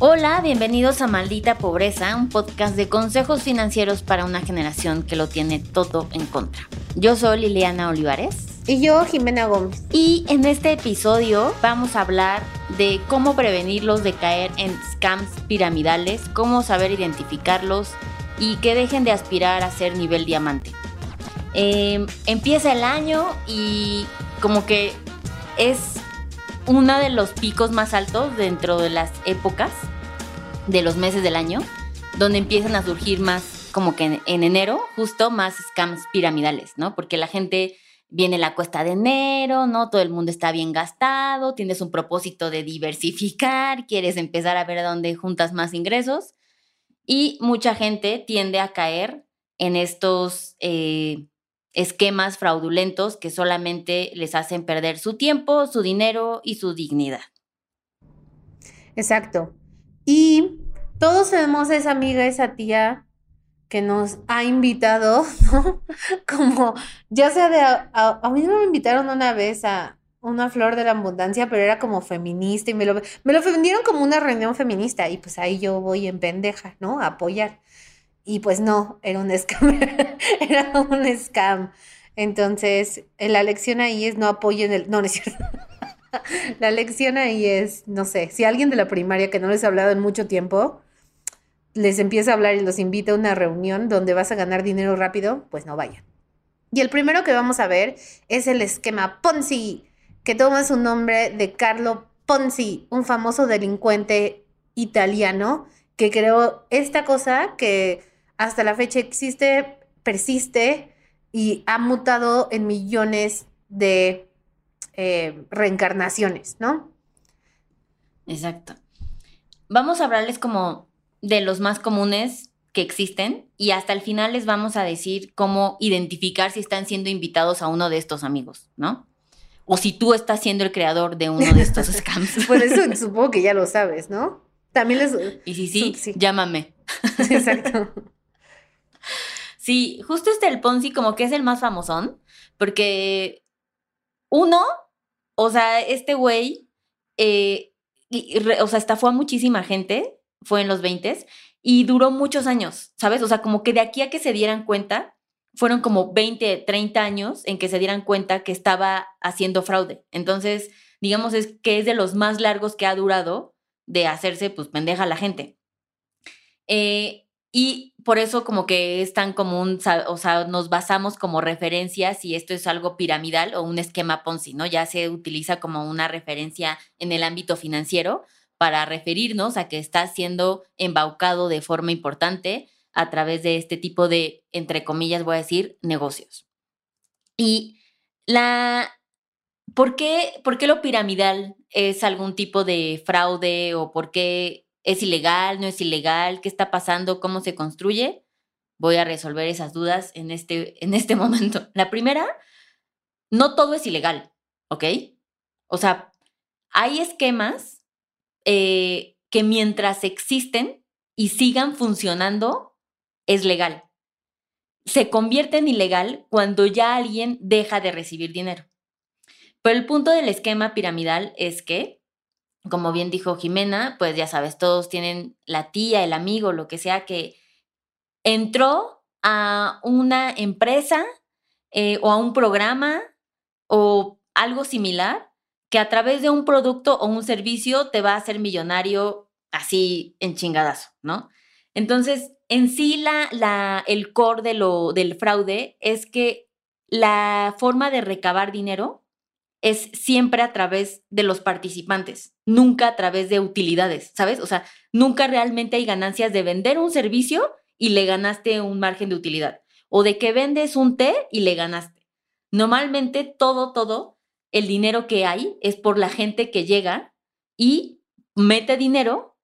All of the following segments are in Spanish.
Hola, bienvenidos a Maldita Pobreza, un podcast de consejos financieros para una generación que lo tiene todo en contra. Yo soy Liliana Olivares. Y yo, Jimena Gómez. Y en este episodio vamos a hablar de cómo prevenirlos de caer en scams piramidales, cómo saber identificarlos y que dejen de aspirar a ser nivel diamante. Em, empieza el año y como que es uno de los picos más altos dentro de las épocas de los meses del año, donde empiezan a surgir más, como que en, enero, justo más scams piramidales, ¿no? Porque la gente viene la cuesta de enero, ¿no? Todo el mundo está bien gastado, tienes un propósito de diversificar, quieres empezar a ver a dónde juntas más ingresos y mucha gente tiende a caer en estos eh, esquemas fraudulentos que solamente les hacen perder su tiempo, su dinero y su dignidad. Exacto. Y todos tenemos esa amiga, esa tía que nos ha invitado, ¿no? Como, ya sea de, a, mí me invitaron una vez a una flor de la abundancia, pero era como feminista y me lo, me lo vendieron como una reunión feminista y pues ahí yo voy en pendeja, ¿no? A apoyar. Y pues no, era un scam, era un scam. Entonces, la lección ahí es no apoyen el, no, no es cierto. La lección ahí es, no sé, si alguien de la primaria que no les ha hablado en mucho tiempo, les empieza a hablar y los invita a una reunión donde vas a ganar dinero rápido, pues no vayan. Y el primero que vamos a ver es el esquema Ponzi, que toma su nombre de Carlo Ponzi, un famoso delincuente italiano que creó esta cosa que hasta la fecha existe, persiste y ha mutado en millones de eh, reencarnaciones, ¿no? Exacto. Vamos a hablarles como de los más comunes que existen y hasta el final les vamos a decir cómo identificar si están siendo invitados a uno de estos amigos, ¿no? O si tú estás siendo el creador de uno de estos scams. pues eso supongo que ya lo sabes, ¿no? También les... Y si sí, sí. llámame. Exacto. Sí, justo este el Ponzi como que es el más famosón, porque uno o sea, este güey, eh, o sea, estafó a muchísima gente, fue en los 20 y duró muchos años, ¿sabes? O sea, como que de aquí a que se dieran cuenta, fueron como 20, 30 años en que se dieran cuenta que estaba haciendo fraude. Entonces, digamos, es que es de los más largos que ha durado de hacerse, pues, pendeja a la gente. Eh, y por eso como que es tan común, o sea, nos basamos como referencia si esto es algo piramidal o un esquema Ponzi, ¿no? Ya se utiliza como una referencia en el ámbito financiero para referirnos a que está siendo embaucado de forma importante a través de este tipo de, entre comillas, voy a decir, negocios. Y la, ¿por qué, por qué lo piramidal es algún tipo de fraude o por qué ¿Es ilegal? ¿No es ilegal? ¿Qué está pasando? ¿Cómo se construye? Voy a resolver esas dudas en este, en este momento. La primera, no todo es ilegal, ¿ok? O sea, hay esquemas eh, que mientras existen y sigan funcionando, es legal. Se convierte en ilegal cuando ya alguien deja de recibir dinero. Pero el punto del esquema piramidal es que como bien dijo Jimena, pues ya sabes, todos tienen la tía, el amigo, lo que sea, que entró a una empresa eh, o a un programa o algo similar que a través de un producto o un servicio te va a hacer millonario así en chingadazo, ¿no? Entonces, en sí la, el core de lo, del fraude es que la forma de recabar dinero es siempre a través de los participantes, nunca a través de utilidades, ¿sabes? O sea, nunca realmente hay ganancias de vender un servicio y le ganaste un margen de utilidad, o de que vendes un té y le ganaste. Normalmente todo, todo el dinero que hay es por la gente que llega y mete dinero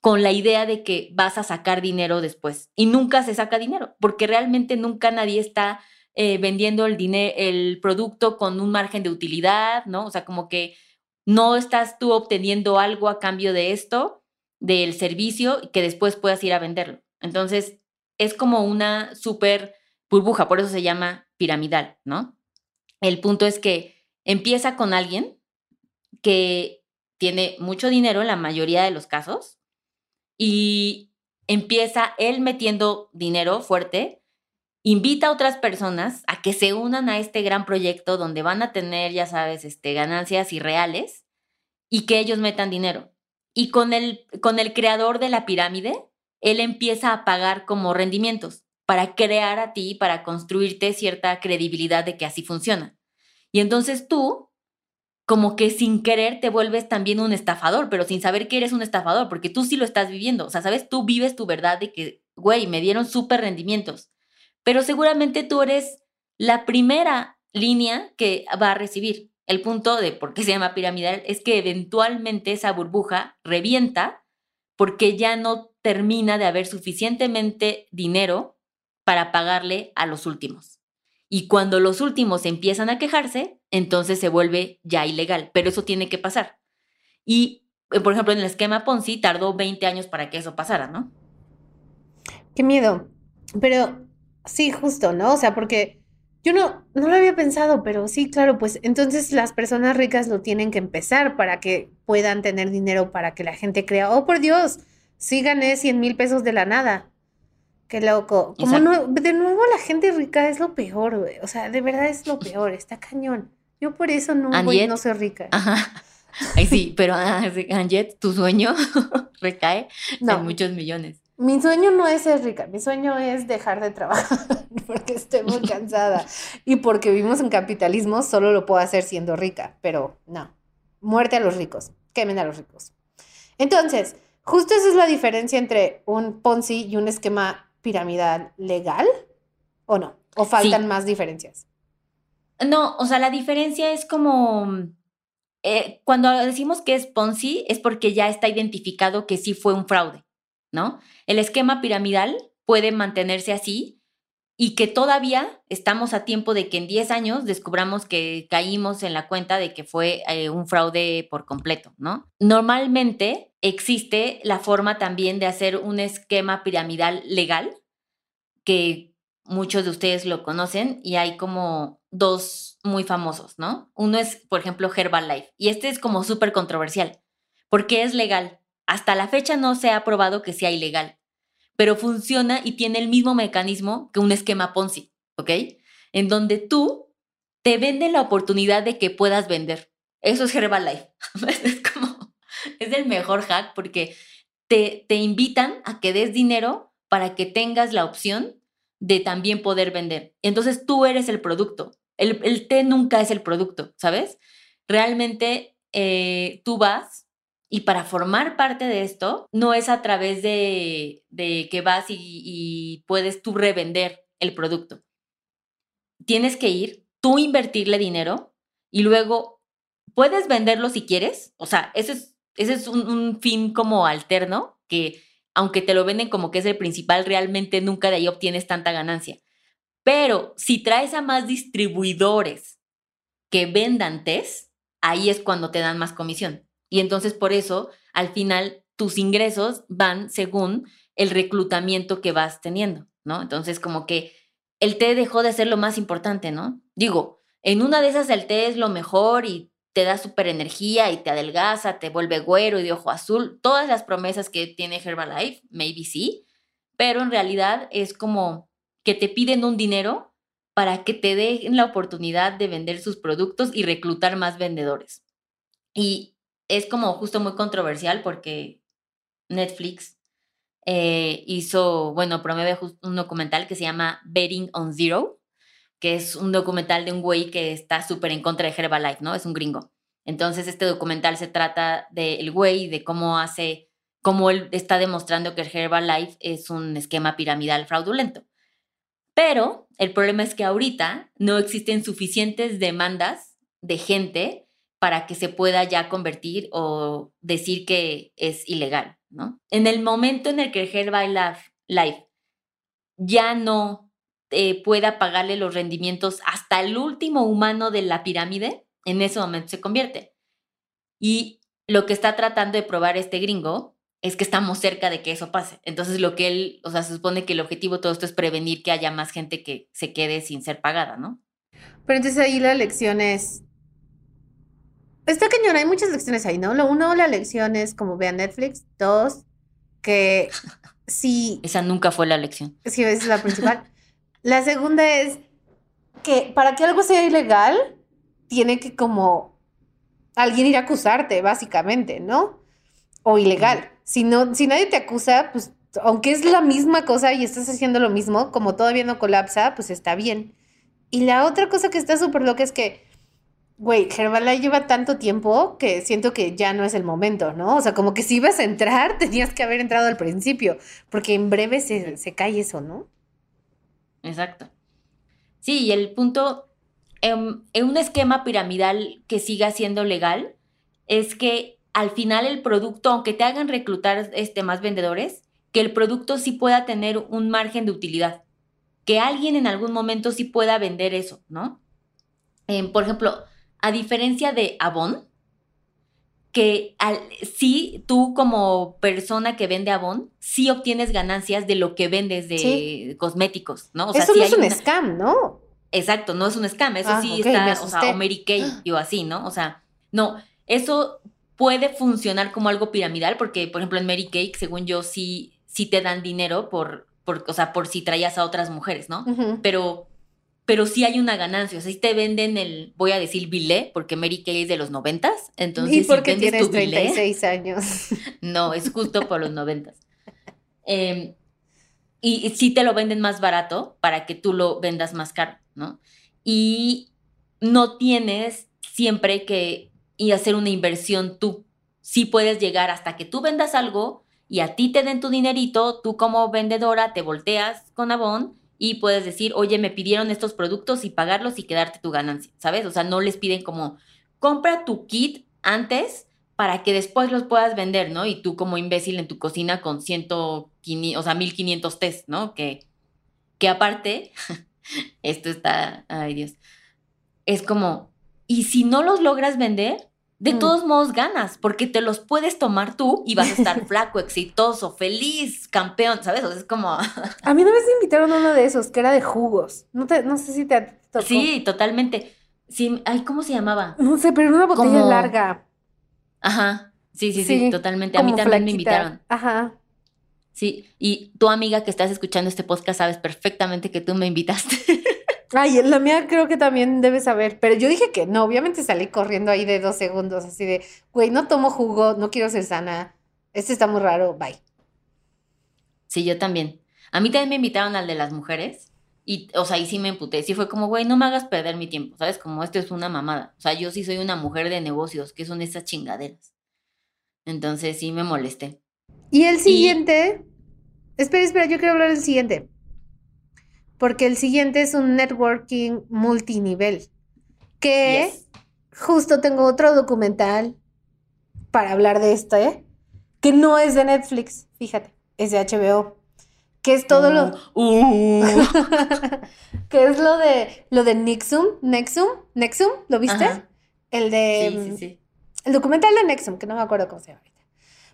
con la idea de que vas a sacar dinero después. Y nunca se saca dinero, porque realmente nunca nadie está eh, vendiendo el, dinero, el producto con un margen de utilidad, ¿no? O sea, como que no estás tú obteniendo algo a cambio de esto, del servicio, que después puedas ir a venderlo. Entonces, es como una súper burbuja, por eso se llama piramidal, ¿no? El punto es que empieza con alguien que tiene mucho dinero en la mayoría de los casos y empieza él metiendo dinero fuerte, invita a otras personas a que se unan a este gran proyecto donde van a tener, ya sabes, este, ganancias irreales y que ellos metan dinero. Y con el, con el creador de la pirámide, él empieza a pagar como rendimientos para crear a ti, para construirte cierta credibilidad de que así funciona. Y entonces tú, como que sin querer, te vuelves también un estafador, pero sin saber que eres un estafador, porque tú sí lo estás viviendo. O sea, ¿sabes? Tú vives tu verdad de que, güey, me dieron súper rendimientos. Pero seguramente tú eres la primera línea que va a recibir. El punto de por qué se llama piramidal es que eventualmente esa burbuja revienta porque ya no termina de haber suficientemente dinero para pagarle a los últimos. Y cuando los últimos empiezan a quejarse, entonces se vuelve ya ilegal, pero eso tiene que pasar. Y, eh, por ejemplo, en el esquema Ponzi tardó 20 años para que eso pasara, ¿no? Qué miedo. Pero sí, justo, ¿no? O sea, porque yo no, no lo había pensado, pero sí, claro, pues entonces las personas ricas lo tienen que empezar para que puedan tener dinero, para que la gente crea, oh, por Dios, sí gané 100 mil pesos de la nada. Qué loco. Como no, de nuevo la gente rica es lo peor, güey. O sea, de verdad es lo peor, está cañón. Yo por eso no, voy, no soy rica. Ajá. Ay, sí, pero Anjet, tu sueño recae en muchos millones. Mi sueño no es ser rica, mi sueño es dejar de trabajar porque estoy muy cansada y porque vivimos en capitalismo solo lo puedo hacer siendo rica, pero no, muerte a los ricos, quemen a los ricos. Entonces, justo esa es la diferencia entre un Ponzi y un esquema piramidal legal, ¿o no? ¿O faltan más diferencias? No, o sea, la diferencia es como... Eh, cuando decimos que es Ponzi es porque ya está identificado que sí fue un fraude, ¿no? El esquema piramidal puede mantenerse así y que todavía estamos a tiempo de que en 10 años descubramos que caímos en la cuenta de que fue eh, un fraude por completo, ¿no? Normalmente existe la forma también de hacer un esquema piramidal legal, que muchos de ustedes lo conocen y hay como dos muy famosos, ¿no? Uno es, por ejemplo, Herbalife y este es como súper controversial porque es legal. Hasta la fecha no se ha probado que sea ilegal, pero funciona y tiene el mismo mecanismo que un esquema Ponzi, ¿ok? En donde tú te venden la oportunidad de que puedas vender. Eso es Herbalife. es como, es el mejor hack porque te, te invitan a que des dinero para que tengas la opción de también poder vender. Entonces tú eres el producto. El, el té nunca es el producto, ¿sabes? Realmente eh, tú vas y para formar parte de esto no es a través de, que vas y, puedes tú revender el producto. Tienes que ir, tú invertirle dinero y luego puedes venderlo si quieres. O sea, ese es, ese es un, un fin como alterno que aunque te lo venden como que es el principal, realmente nunca de ahí obtienes tanta ganancia. Pero si traes a más distribuidores que vendan test, ahí es cuando te dan más comisión. Y entonces por eso, al final, tus ingresos van según el reclutamiento que vas teniendo, ¿no? Entonces, como que el té dejó de ser lo más importante, ¿no? Digo, en una de esas el té es lo mejor y te da súper energía y te adelgaza, te vuelve güero y de ojo azul. Todas las promesas que tiene Herbalife, maybe sí, pero en realidad es como que te piden un dinero para que te den la oportunidad de vender sus productos y reclutar más vendedores. Y es como justo muy controversial porque Netflix eh, hizo, bueno, promueve un documental que se llama Betting on Zero, que es un documental de un güey que está súper en contra de Herbalife, ¿no? Es un gringo. Entonces, este documental se trata del güey, de cómo hace, cómo él está demostrando que Herbalife es un esquema piramidal fraudulento. Pero el problema es que ahorita no existen suficientes demandas de gente para que se pueda ya convertir o decir que es ilegal, ¿no? En el momento en el que Herbalife Life ya no eh, pueda pagarle los rendimientos hasta el último humano de la pirámide, en ese momento se convierte. Y lo que está tratando de probar este gringo es que estamos cerca de que eso pase. Entonces, lo que él, o sea, se supone que el objetivo de todo esto es prevenir que haya más gente que se quede sin ser pagada, ¿no? Pero entonces ahí la lección es. Está cañón, hay muchas lecciones ahí, ¿no? Lo uno, la lección es como vean Netflix. Dos, que si. Esa nunca fue la lección. Sí, esa es la principal. la segunda es que para que algo sea ilegal, tiene que como alguien ir a acusarte, básicamente, ¿no? O ilegal. Si, no, si nadie te acusa, pues aunque es la misma cosa y estás haciendo lo mismo, como todavía no colapsa, pues está bien. Y la otra cosa que está súper loca es que, güey, Herbalife lleva tanto tiempo que siento que ya no es el momento, ¿no? O sea, como que si ibas a entrar, tenías que haber entrado al principio, porque en breve se, se cae eso, ¿no? Exacto. Sí, y el punto, en, en un esquema piramidal que siga siendo legal, es que al final el producto, aunque te hagan reclutar este, más vendedores, que el producto sí pueda tener un margen de utilidad, que alguien en algún momento sí pueda vender eso, ¿no? Em, por ejemplo, a diferencia de Avon, que al, sí tú como persona que vende Avon, sí obtienes ganancias de lo que vendes de cosméticos, ¿no? O sea, eso no es un scam, ¿no? Exacto, no es un scam, eso ah, sí está, o sea, o Mary Kay o así, ¿no? O sea, no, eso puede funcionar como algo piramidal, porque, por ejemplo, en Mary Cake, según yo, sí, sí te dan dinero por, por, o sea, por si traías a otras mujeres, ¿no? Pero pero sí hay una ganancia. O sea, si te venden el, voy a decir bilé, porque Mary Kay es de los noventas. Entonces, ¿Y porque si tienes tu 36 años? No, es justo por los noventas. Em, y, y sí te lo venden más barato para que tú lo vendas más caro, ¿no? Y no tienes siempre que y hacer una inversión tú. Sí puedes llegar hasta que tú vendas algo y a ti te den tu dinerito, tú como vendedora te volteas con Avon y puedes decir, oye, me pidieron estos productos y pagarlos y quedarte tu ganancia, ¿sabes? O sea, no les piden como, compra tu kit antes para que después los puedas vender, ¿no? Y tú como imbécil en tu cocina con ciento, o sea, 1500 test, ¿no? Que, que aparte, esto está, ay Dios, es como, y si no los logras vender, de mm. todos modos ganas, porque te los puedes tomar tú y vas a estar flaco, exitoso, feliz, campeón, ¿sabes? O sea, es como... a mí una vez me invitaron a uno de esos, que era de jugos. No, te, no sé si te tocó. Sí, totalmente. Sí, ay, ¿cómo se llamaba? No sé, pero era una botella larga. Ajá. Sí, sí, sí, totalmente. A mí también me invitaron. Ajá. Sí, y tu amiga que estás escuchando este podcast sabes perfectamente que tú me invitaste. Ay, la mía creo que también debe saber, pero yo dije que no, obviamente salí corriendo ahí de dos segundos, así de, güey, no tomo jugo, no quiero ser sana, este está muy raro, bye. Sí, yo también. A mí también me invitaron al de las mujeres y, o sea, ahí sí me emputé, sí fue como, güey, no me hagas perder mi tiempo, ¿sabes? Como esto es una mamada. O sea, yo sí soy una mujer de negocios, ¿qué son esas chingaderas? Entonces sí me molesté. Y el siguiente, espera, espera, yo quiero hablar del siguiente porque el siguiente es un networking multinivel, que justo tengo otro documental para hablar de esto, ¿eh? que no es de Netflix, fíjate, es de HBO, que es todo lo... Uh. uh. que es lo de, lo de Nixum, Nexum, Nexum, ¿lo viste? El de... Sí, sí, sí. El documental de Nexum, que no me acuerdo cómo se llama ahorita.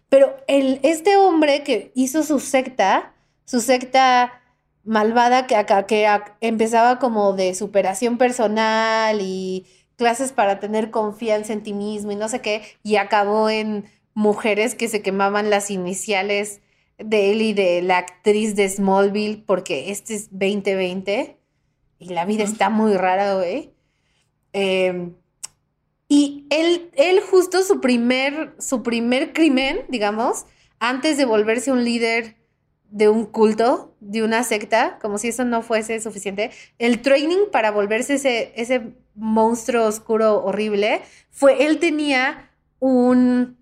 Pero el, este hombre que hizo su secta, su secta malvada que acá, que empezaba como de superación personal y clases para tener confianza en ti mismo y no sé qué, y acabó en mujeres que se quemaban las iniciales de él y de la actriz de Smallville porque este es 2020 y la vida está muy rara, güey. Em, y él, él justo su primer, su primer crimen, digamos, antes de volverse un líder de un culto, de una secta, como si eso no fuese suficiente. El training para volverse ese, ese monstruo oscuro horrible fue, él tenía un,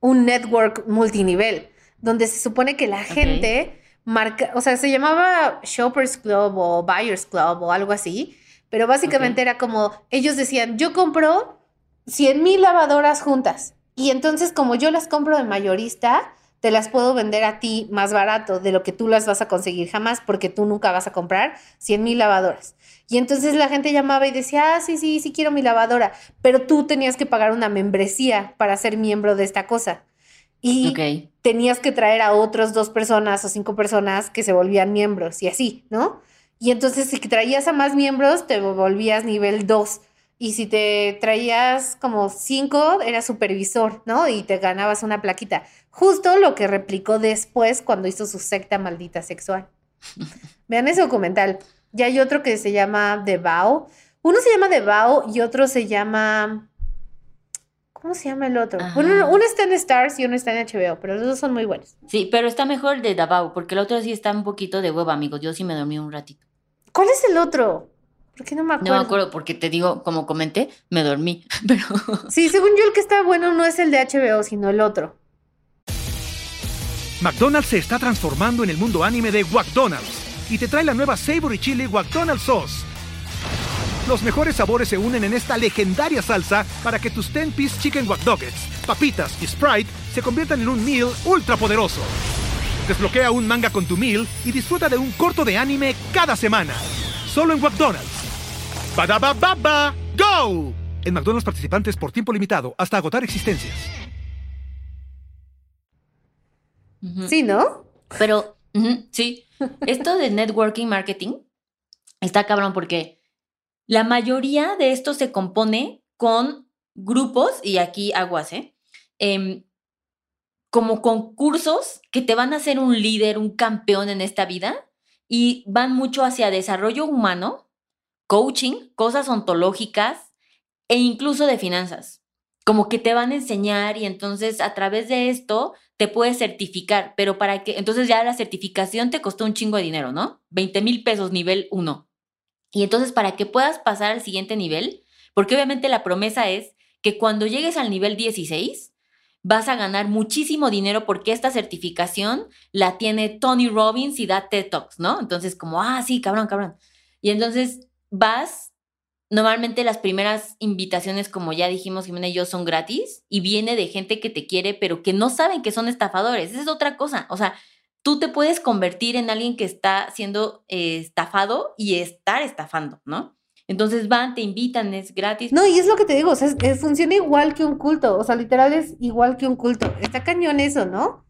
un network multinivel, donde se supone que la gente marca, o sea, se llamaba Shoppers Club o Buyers Club o algo así, Pero básicamente era como, ellos decían, yo compro 100 mil lavadoras juntas. Y entonces como yo las compro de mayorista, te las puedo vender a ti más barato de lo que tú las vas a conseguir jamás porque tú nunca vas a comprar 100 mil lavadoras. Y entonces la gente llamaba y decía, ah, sí, sí, sí quiero mi lavadora, pero tú tenías que pagar una membresía para ser miembro de esta cosa. Y tenías que traer a otras dos personas o cinco personas que se volvían miembros y así, ¿no? Y entonces si traías a más miembros, te volvías nivel 2. Y si te traías como cinco, eras supervisor, ¿no? Y te ganabas una plaquita. Justo lo que replicó después cuando hizo su secta maldita sexual. Vean ese documental. Y hay otro que se llama The Vow. Uno se llama The Vow y otro se llama... ¿Cómo se llama el otro? Uno, uno, está en Stars y uno está en HBO, pero los dos son muy buenos. Sí, pero está mejor el de The Vow, porque el otro sí está un poquito de hueva, amigos. Yo sí me dormí un ratito. ¿Cuál es el otro? ¿Por qué no me acuerdo? No me acuerdo, porque te digo, como comenté, me dormí. Pero. Sí, según yo, el que está bueno no es el de HBO, sino el otro. McDonald's se está transformando en el mundo anime de McDonald's y te trae la nueva Savory Chili McDonald's Sauce. Los mejores sabores se unen en esta legendaria salsa para que tus 10-piece chicken wack papitas y Sprite se conviertan en un meal ultra poderoso. Desbloquea un manga con tu meal y disfruta de un corto de anime cada semana. Solo en McDonald's. Baba ¡Go! En McDonald's participantes por tiempo limitado hasta agotar existencias. Sí, ¿no? Pero, sí. Esto de networking marketing está cabrón porque la mayoría de esto se compone con grupos, y aquí aguas, ¿eh? Em, como concursos que te van a hacer un líder, un campeón en esta vida y van mucho hacia desarrollo humano, coaching, cosas ontológicas e incluso de finanzas. Como que te van a enseñar y entonces a través de esto te puedes certificar, pero para que, entonces ya la certificación te costó un chingo de dinero, ¿no? 20 mil pesos nivel 1. Y entonces para que puedas pasar al siguiente nivel, porque obviamente la promesa es que cuando llegues al nivel 16, vas a ganar muchísimo dinero porque esta certificación la tiene Tony Robbins y da TED Talks, ¿no? Entonces, como, ah, sí, cabrón, cabrón. Y entonces vas, normalmente las primeras invitaciones, como ya dijimos, Jimena y yo, son gratis y viene de gente que te quiere, pero que no saben que son estafadores. Esa es otra cosa. O sea, tú te puedes convertir en alguien que está siendo eh, estafado y estar estafando, ¿no? Entonces van, te invitan, es gratis. No, y es lo que te digo, o sea, funciona igual que un culto, o sea, literal es igual que un culto. Está cañón eso, ¿no?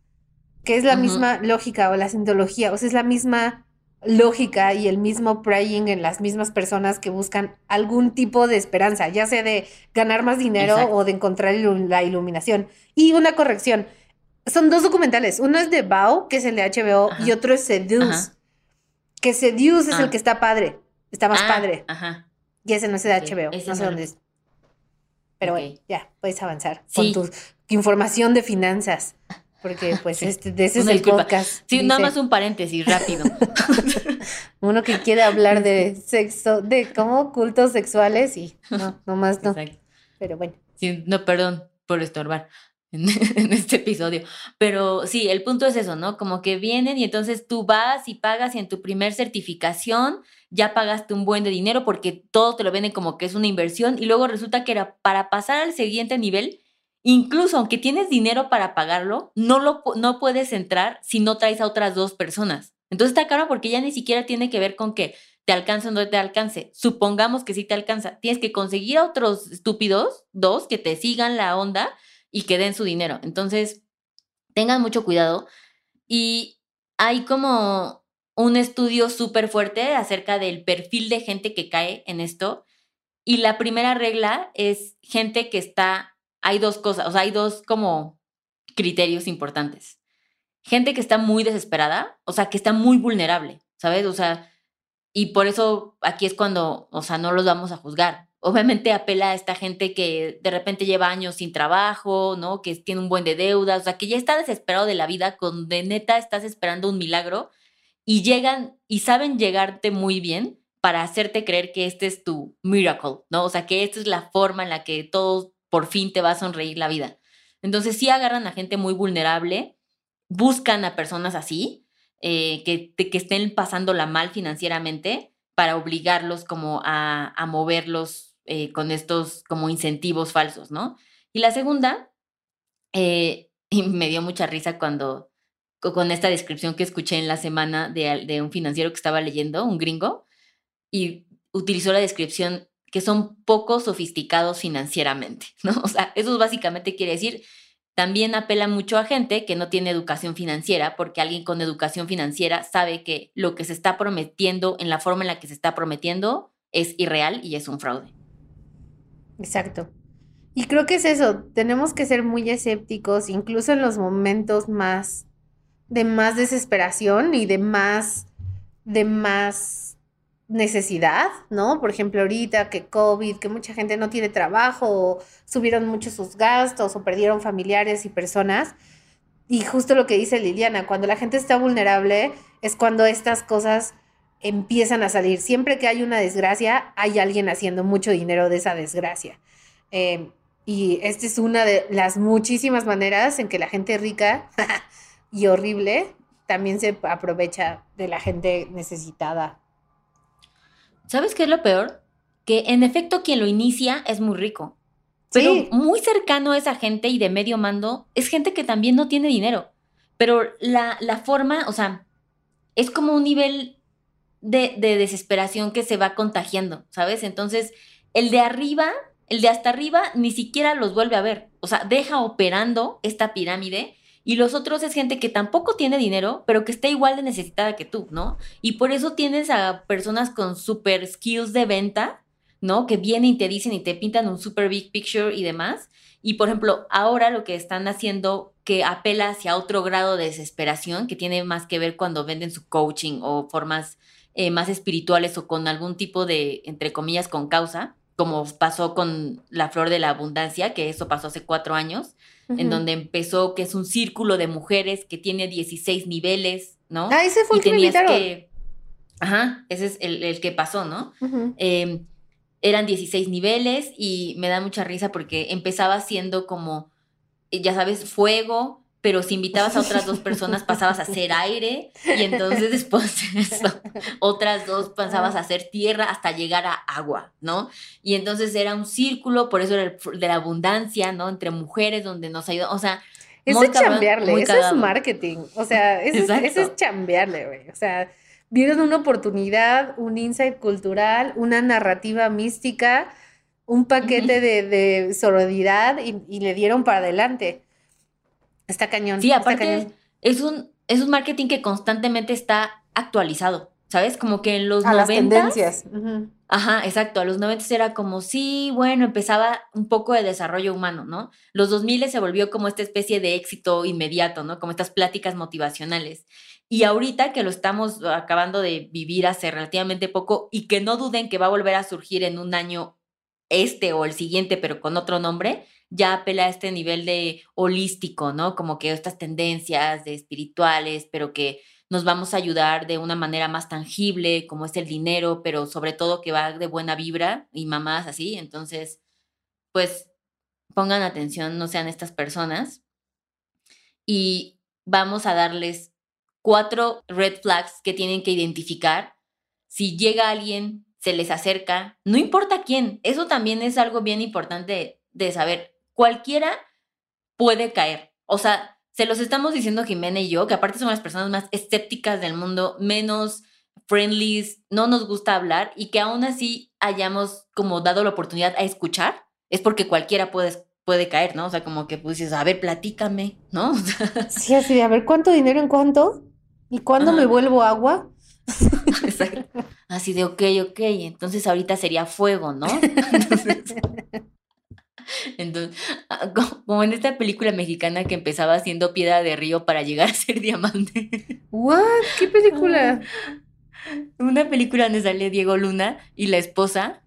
Que es la misma lógica o la sintología, o sea, es la misma lógica y el mismo praying en las mismas personas que buscan algún tipo de esperanza, ya sea de ganar más dinero o de encontrar la iluminación. Y una corrección, son dos documentales, uno es de Bao, que es el de HBO, y otro es Seduce, que Seduce es el ah. que está padre, está más ah, padre. Ajá. Y ese no es de HBO, no sé dónde es. Pero bueno, ya, puedes avanzar con tu información de finanzas. Porque pues este, de ese es el podcast. Sí, nada más un paréntesis rápido. Uno que quiere hablar de sexo, de cómo cultos sexuales y no, nomás no. Pero bueno. Sí, no, perdón por estorbar. en, este episodio. Pero sí, el punto es eso, ¿no? Como que vienen y entonces tú vas y pagas y en tu primer certificación ya pagaste un buen de dinero porque todo te lo venden como que es una inversión y luego resulta que era para pasar al siguiente nivel, incluso aunque tienes dinero para pagarlo, no, lo, no puedes entrar si no traes a otras dos personas. Entonces está caro porque ya ni siquiera tiene que ver con que te alcance o no te alcance. Supongamos que sí te alcanza. Tienes que conseguir a otros estúpidos, dos, que te sigan la onda y que den su dinero. Entonces, tengan mucho cuidado. Y hay como un estudio súper fuerte acerca del perfil de gente que cae en esto. Y la primera regla es gente que está, hay dos cosas, o sea, hay dos como criterios importantes. Gente que está muy desesperada, o sea, que está muy vulnerable, ¿sabes? O sea, y por eso aquí es cuando, o sea, no los vamos a juzgar obviamente apela a esta gente que de repente lleva años sin trabajo, ¿no? Que tiene un buen de deudas, o sea, que ya está desesperado de la vida, con de neta estás esperando un milagro y llegan y saben llegarte muy bien para hacerte creer que este es tu miracle, ¿no? O sea, que esta es la forma en la que todo por fin te va a sonreír la vida. Entonces sí agarran a gente muy vulnerable, buscan a personas así, eh, que, que estén pasándola mal financieramente para obligarlos como a, a moverlos eh, con estos como incentivos falsos, ¿no? Y la segunda, eh, me dio mucha risa cuando con esta descripción que escuché en la semana de, de un financiero que estaba leyendo, un gringo, y utilizó la descripción que son poco sofisticados financieramente. O sea, eso básicamente quiere decir, también apela mucho a gente que no tiene educación financiera, porque alguien con educación financiera sabe que lo que se está prometiendo en la forma en la que se está prometiendo es irreal y es un fraude. Exacto. Y creo que es eso, tenemos que ser muy escépticos, incluso en los momentos más de más desesperación y de más de más necesidad, ¿no? Por ejemplo, ahorita que COVID, que mucha gente no tiene trabajo, subieron mucho sus gastos, o perdieron familiares y personas. Y justo lo que dice Liliana, cuando la gente está vulnerable es cuando estas cosas empiezan a salir. Siempre que hay una desgracia, hay alguien haciendo mucho dinero de esa desgracia. Em, y esta es una de las muchísimas maneras en que la gente rica y horrible también se aprovecha de la gente necesitada ¿Sabes qué es lo peor? Que en efecto quien lo inicia es muy rico. Pero muy cercano a esa gente y de medio mando es gente que también no tiene dinero. Pero la, la forma, o sea, es como un nivel de, de, desesperación que se va contagiando, ¿sabes? Entonces, el de arriba, el de hasta arriba, ni siquiera los vuelve a ver. O sea, deja operando esta pirámide y los otros es gente que tampoco tiene dinero, pero que está igual de necesitada que tú, ¿no? Y por eso tienes a personas con super skills de venta, ¿no? Que vienen y te dicen y te pintan un super big picture y demás. Y por ejemplo, ahora lo que están haciendo que apela hacia otro grado de desesperación, que tiene más que ver cuando venden su coaching o formas eh, más espirituales o con algún tipo de, entre comillas, con causa, como pasó con la flor de la abundancia, que eso pasó hace cuatro años, en donde empezó que es un círculo de mujeres que tiene 16 niveles, ¿no? Ah, ese fue el que me que... Ajá, ese es el, que pasó, ¿no? Em, eran 16 niveles y me da mucha risa porque empezaba siendo como, ya sabes, fuego, pero si invitabas a otras dos personas pasabas a hacer aire y entonces después de eso otras dos pasabas a hacer tierra hasta llegar a agua, ¿no? Y entonces era un círculo, por eso era el, de la abundancia, ¿no? Entre mujeres donde nos ayudó, o sea... Eso es chambearle, eso es marketing, o sea, eso, es, eso es chambearle, güey, o sea, vieron una oportunidad, un insight cultural, una narrativa mística, un paquete de, de sororidad y, y le dieron para adelante. Está cañón. Sí, aparte Es, un, es un marketing que constantemente está actualizado, ¿sabes? Como que en los a Las tendencias. Ajá, exacto. A los 90 era como, sí, bueno, empezaba un poco de desarrollo humano, ¿no? Los 2000 se volvió como esta especie de éxito inmediato, ¿no? Como estas pláticas motivacionales. Y ahorita que lo estamos acabando de vivir hace relativamente poco y que no duden que va a volver a surgir en un año este o el siguiente, pero con otro nombre, ya apela a este nivel de holístico, ¿no? Como que estas tendencias de espirituales, pero que nos vamos a ayudar de una manera más tangible, como es el dinero, pero sobre todo que va de buena vibra y mamás así. Entonces, pues pongan atención, no sean estas personas. Y vamos a darles cuatro red flags que tienen que identificar. Si llega alguien, se les acerca, no importa quién, eso también es algo bien importante de saber cualquiera puede caer. O sea, se los estamos diciendo Jimena y yo, que aparte somos las personas más escépticas del mundo, menos friendly, no nos gusta hablar y que aún así hayamos como dado la oportunidad a escuchar, es porque cualquiera puede, puede caer, ¿no? O sea, como que pues dices, a ver, platícame, ¿no? sí, así, a ver, ¿cuánto dinero en cuánto? ¿Y cuándo me vuelvo agua? Exacto. Así de, ok, ok, entonces ahorita sería fuego, ¿no? Entonces, entonces, ah, como en esta película mexicana que empezaba haciendo piedra de río para llegar a ser diamante. ¿What? ¿Qué película? Una película donde sale Diego Luna y la esposa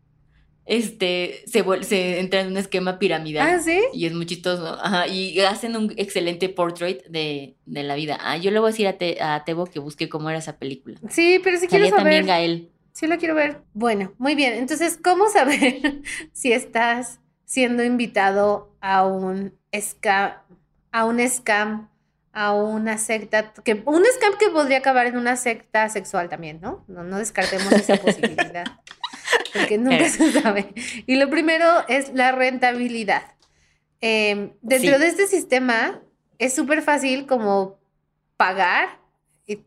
este, se, se entra en un esquema piramidal. Ah, sí. Y es muy chistoso. Ajá, y hacen un excelente portrait de, de la vida. Ah, yo le voy a decir a, a, Tebo que busque cómo era esa película. Sí, pero si quieres saber. también Gael. Sí, la quiero ver. Bueno, muy bien. Entonces, ¿cómo saber si estás siendo invitado a un scam, a un scam, a una secta, que, un scam que podría acabar en una secta sexual también, ¿no? No, no descartemos esa posibilidad, porque nunca se sabe. Y lo primero es la rentabilidad. Em, dentro de este sistema es súper fácil como pagar,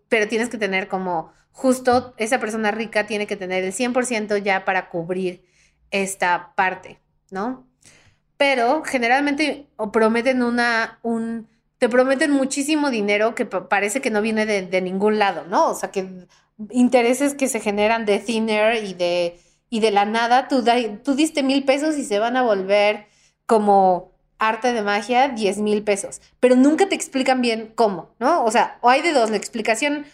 pero tienes que tener como justo esa persona rica tiene que tener el 100% ya para cubrir esta parte, ¿no? Pero generalmente prometen una, un, te prometen muchísimo dinero que parece que no viene de, ningún lado, ¿no? O sea, que intereses que se generan de thinner y de, y de la nada, tú, tú diste mil pesos y se van a volver como arte de magia 10 mil pesos, pero nunca te explican bien cómo, ¿no? O sea, o hay de dos, la explicación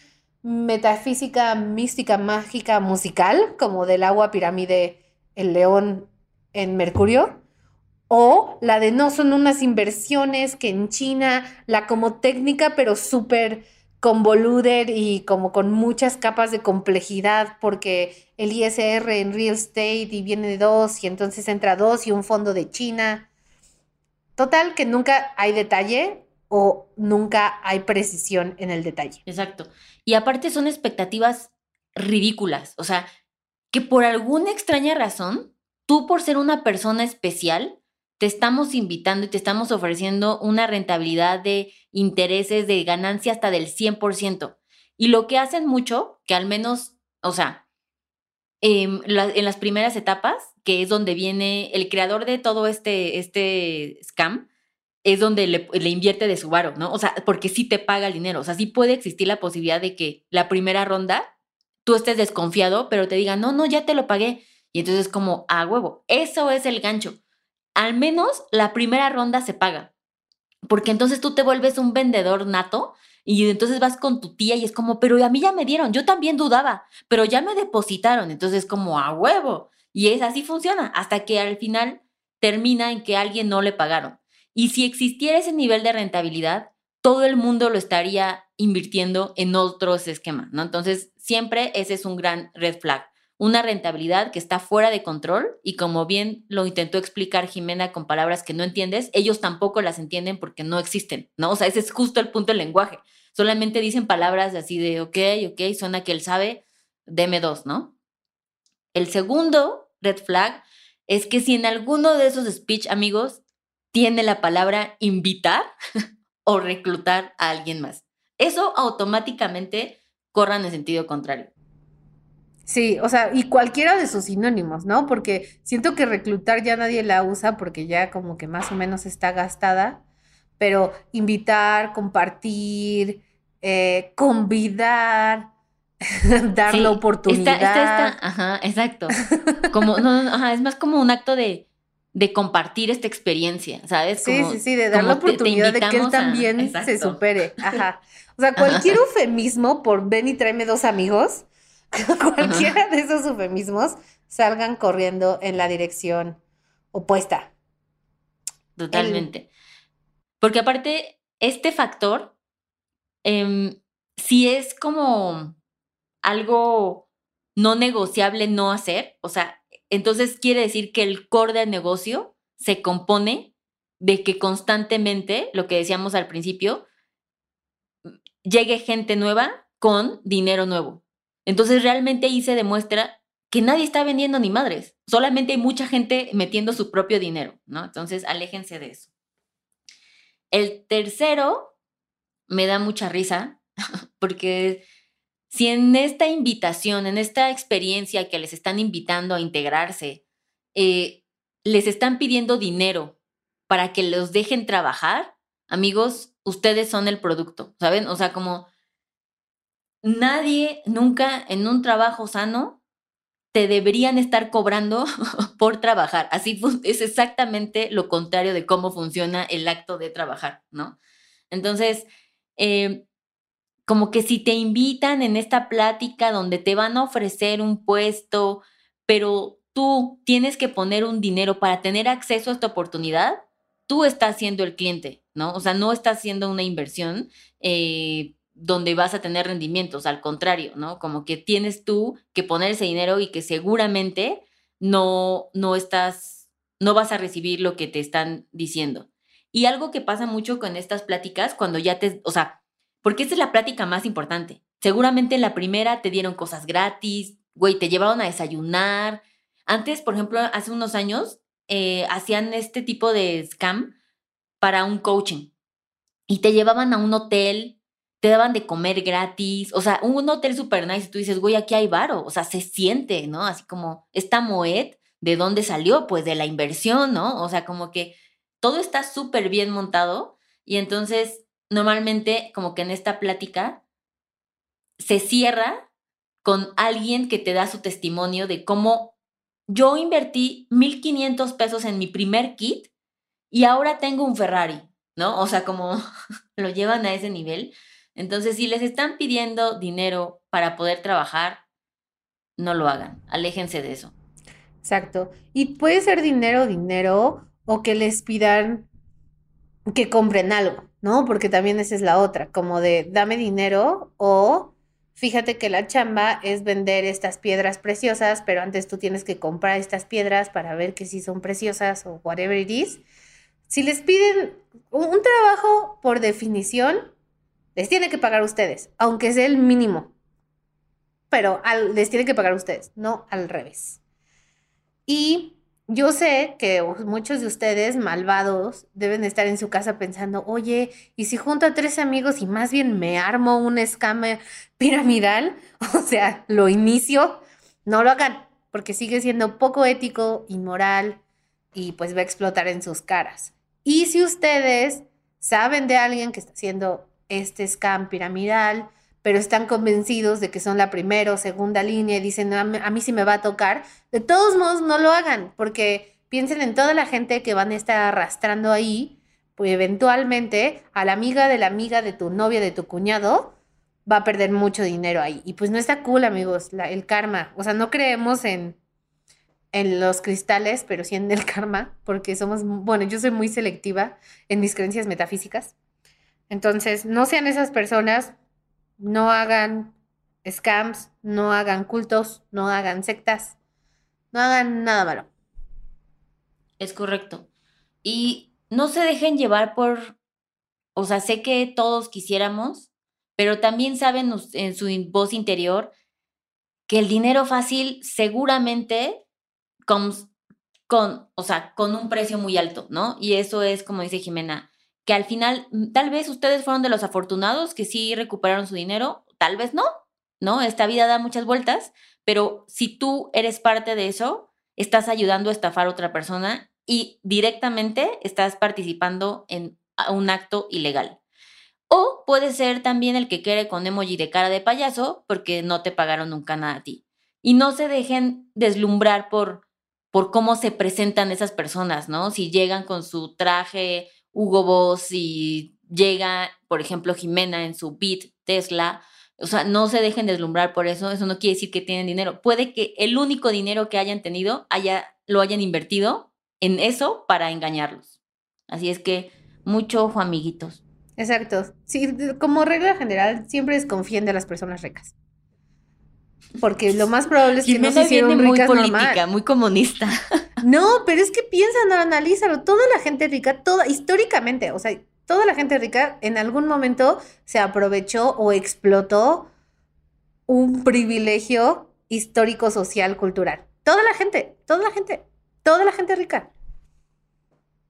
metafísica, mística, mágica, musical, como del agua pirámide, el león en Mercurio, o la de no, son unas inversiones que en China, la como técnica, pero súper convoluted y como con muchas capas de complejidad, porque el ISR en real estate y viene de dos, y entonces entra dos y un fondo de China. Total, que nunca hay detalle o nunca hay precisión en el detalle. Exacto. Y aparte son expectativas ridículas. O sea, que por alguna extraña razón, tú por ser una persona especial, te estamos invitando y te estamos ofreciendo una rentabilidad de intereses, de ganancia hasta del 100%. Y lo que hacen mucho, que al menos, o sea, em, en las primeras etapas, que es donde viene el creador de todo este, este scam, es donde le, invierte de su varo, ¿no? O sea, porque sí te paga el dinero. O sea, sí puede existir la posibilidad de que la primera ronda tú estés desconfiado, pero te digan, no, no, ya te lo pagué. Y entonces como, a huevo, eso es el gancho. Al menos la primera ronda se paga. Porque entonces tú te vuelves un vendedor nato y entonces vas con tu tía y es como, pero a mí ya me dieron, yo también dudaba, pero ya me depositaron. Entonces como, a huevo. Y es así funciona, hasta que al final termina en que a alguien no le pagaron. Y si existiera ese nivel de rentabilidad, todo el mundo lo estaría invirtiendo en otros esquemas, ¿no? Entonces, siempre ese es un gran red flag. Una rentabilidad que está fuera de control y como bien lo intentó explicar Jimena con palabras que no entiendes, ellos tampoco las entienden porque no existen, ¿no? O sea, ese es justo el punto del lenguaje. Solamente dicen palabras así de, ok, ok, suena que él sabe, deme dos, ¿no? El segundo red flag es que si en alguno de esos speech, amigos, tiene la palabra invitar o reclutar a alguien más. Eso automáticamente corra en sentido contrario. Sí, o sea, y cualquiera de sus sinónimos, ¿no? Porque siento que reclutar ya nadie la usa porque ya como que más o menos está gastada, pero invitar, compartir, eh, convidar, dar la oportunidad. ajá, exacto. Como, no, ajá, es más como un acto de, de compartir esta experiencia, ¿sabes? sí, sí, sí, de dar la oportunidad de que él también se supere. Ajá. O sea, cualquier eufemismo por ven y tráeme dos amigos, cualquiera de esos eufemismos salgan corriendo en la dirección opuesta. Totalmente. Porque aparte, este factor, eh, si es como algo no negociable no hacer, o sea, entonces quiere decir que el core del negocio se compone de que constantemente, lo que decíamos al principio, llegue gente nueva con dinero nuevo. Entonces realmente ahí se demuestra que nadie está vendiendo ni madres, solamente hay mucha gente metiendo su propio dinero, ¿no? Entonces aléjense de eso. El tercero me da mucha risa porque si en esta invitación, en esta experiencia que les están invitando a integrarse, eh, les están pidiendo dinero para que los dejen trabajar, amigos, ustedes son el producto, ¿saben? O sea, como nadie nunca en un trabajo sano te deberían estar cobrando por trabajar. Así es exactamente lo contrario de cómo funciona el acto de trabajar, ¿no? Entonces, eh, como que si te invitan en esta plática donde te van a ofrecer un puesto, pero tú tienes que poner un dinero para tener acceso a esta oportunidad, tú estás siendo el cliente, ¿no? O sea, no estás haciendo una inversión eh, donde vas a tener rendimientos, al contrario, ¿no? Como que tienes tú que poner ese dinero y que seguramente no, no estás, no vas a recibir lo que te están diciendo. Y algo que pasa mucho con estas pláticas, cuando ya te, o sea, porque esta es la plática más importante. Seguramente en la primera te dieron cosas gratis, güey, te llevaron a desayunar. Antes, por ejemplo, hace unos años, eh, hacían este tipo de scam para un coaching. Y te llevaban a un hotel, te daban de comer gratis, o sea, un hotel super nice, y tú dices, güey, aquí hay varo, o sea, se siente, ¿no? Así como esta Moet, ¿de dónde salió? Pues de la inversión, ¿no? O sea, como que todo está súper bien montado y entonces normalmente como que en esta plática se cierra con alguien que te da su testimonio de cómo yo invertí 1.500 pesos en mi primer kit y ahora tengo un Ferrari, ¿no? O sea, como lo llevan a ese nivel. Entonces, si les están pidiendo dinero para poder trabajar, no lo hagan, aléjense de eso. Exacto. Y puede ser dinero, dinero, o que les pidan que compren algo, ¿no? Porque también esa es la otra, como de dame dinero o fíjate que la chamba es vender estas piedras preciosas, pero antes tú tienes que comprar estas piedras para ver que si son preciosas o whatever it is. Si les piden un trabajo por definición, les tiene que pagar ustedes, aunque sea el mínimo. Pero les tiene que pagar ustedes, no al revés. Y yo sé que muchos de ustedes malvados deben estar en su casa pensando, oye, ¿y si junto a tres amigos y más bien me armo un escama piramidal? O sea, lo inicio. No lo hagan, porque sigue siendo poco ético, inmoral y pues va a explotar en sus caras. Y si ustedes saben de alguien que está haciendo este scam piramidal, pero están convencidos de que son la primera o segunda línea y dicen, a mí, sí me va a tocar, de todos modos no lo hagan, porque piensen en toda la gente que van a estar arrastrando ahí, pues eventualmente a la amiga de la amiga de tu novia, de tu cuñado, va a perder mucho dinero ahí. Y pues no está cool, amigos, el karma. O sea, no creemos en, en los cristales, pero sí en el karma, porque somos, bueno, yo soy muy selectiva en mis creencias metafísicas. Entonces, no sean esas personas, no hagan scams, no hagan cultos, no hagan sectas, no hagan nada malo. Es correcto. Y no se dejen llevar por, o sea, sé que todos quisiéramos, pero también saben en su voz interior que el dinero fácil seguramente con, o sea, con un precio muy alto, ¿no? Y eso es, como dice Jimena, que al final, mm, tal vez ustedes fueron de los afortunados que sí recuperaron su dinero, tal vez no, ¿no? Esta vida da muchas vueltas, pero si tú eres parte de eso, estás ayudando a estafar a otra persona y directamente estás participando en un acto ilegal. O puede ser también el que quiere con emoji de cara de payaso porque no te pagaron nunca nada a ti. Y no se dejen deslumbrar por, por cómo se presentan esas personas, ¿no? Si llegan con su traje Hugo Boss y llega, por ejemplo, Jimena en su beat Tesla. O sea, no se dejen deslumbrar por eso. Eso no quiere decir que tienen dinero. Puede que el único dinero que hayan tenido haya, lo hayan invertido en eso para engañarlos. Así es que mucho ojo, amiguitos. Exacto. Sí, como regla general, siempre desconfíen de las personas ricas. Porque lo más probable es que no se hicieron muy política, muy comunista. No, pero es que piénsalo, analízalo. Toda la gente rica, toda, históricamente, o sea, toda la gente rica en algún momento se aprovechó o explotó un privilegio histórico, social, cultural. Toda la gente, toda la gente, toda la gente rica.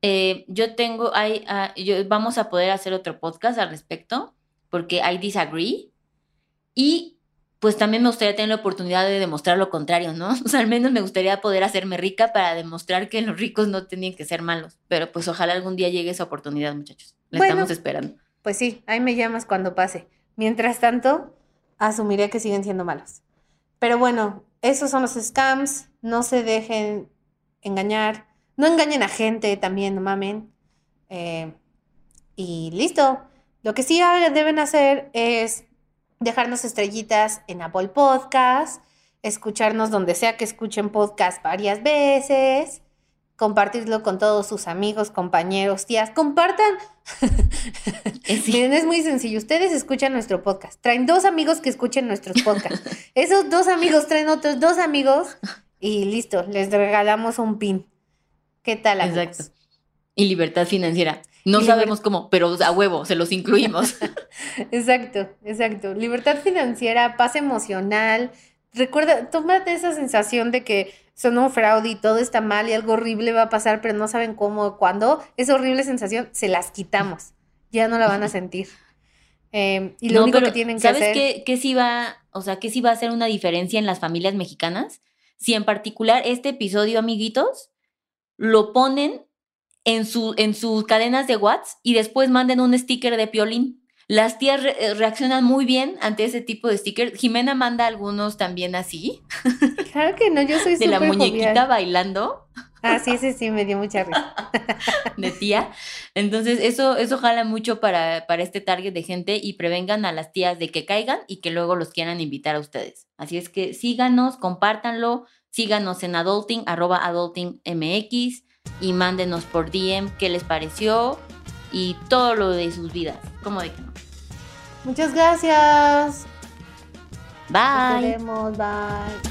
Eh, yo tengo, hay, ah, vamos a poder hacer otro podcast al respecto, porque I disagree. Y pues también me gustaría tener la oportunidad de demostrar lo contrario, ¿no? O sea, al menos me gustaría poder hacerme rica para demostrar que los ricos no tenían que ser malos. Pero pues ojalá algún día llegue esa oportunidad, muchachos. La estamos esperando. Pues sí, ahí me llamas cuando pase. Mientras tanto, asumiré que siguen siendo malos. Pero bueno, esos son los scams. No se dejen engañar. No engañen a gente también, no mamen. Eh, y listo. Lo que sí deben hacer es dejarnos estrellitas en Apple Podcast, escucharnos donde sea que escuchen podcast varias veces, compartirlo con todos sus amigos, compañeros, tías, compartan. Miren, es muy sencillo. Ustedes escuchan nuestro podcast. Traen dos amigos que escuchen nuestros podcasts. Esos dos amigos traen otros dos amigos y listo, les regalamos un pin. ¿Qué tal, amigos? Exacto. Y libertad financiera. No sabemos cómo, pero a huevo, se los incluimos. Exacto, exacto. Libertad financiera, paz emocional. Recuerda, tómate esa sensación de que son un fraude y todo está mal y algo horrible va a pasar, pero no saben cómo o cuándo. Esa horrible sensación se las quitamos. Ya no la van a sentir. Eh, y lo No, único que tienen que ¿sabes hacer. qué, qué sí va, o sea, qué sí va a hacer una diferencia en las familias mexicanas? Si en particular este episodio, amiguitos, lo ponen en, su, en sus cadenas de WhatsApp y después manden un sticker de piolín. Las tías re- eh, reaccionan muy bien ante ese tipo de sticker. Jimena manda algunos también así, Claro que no, yo soy de la muñequita jovial. bailando Ah, sí, sí, sí, me dio mucha risa. de tía. Entonces, eso, eso jala mucho para, para este target de gente y prevengan a las tías de que caigan y que luego los quieran invitar a ustedes. Así es que síganos, compártanlo, síganos en adulting, arroba adultingmx y mándenos por DM qué les pareció y todo lo de sus vidas. ¿Cómo de que no? Muchas gracias. Nos Bye. vemos, bye.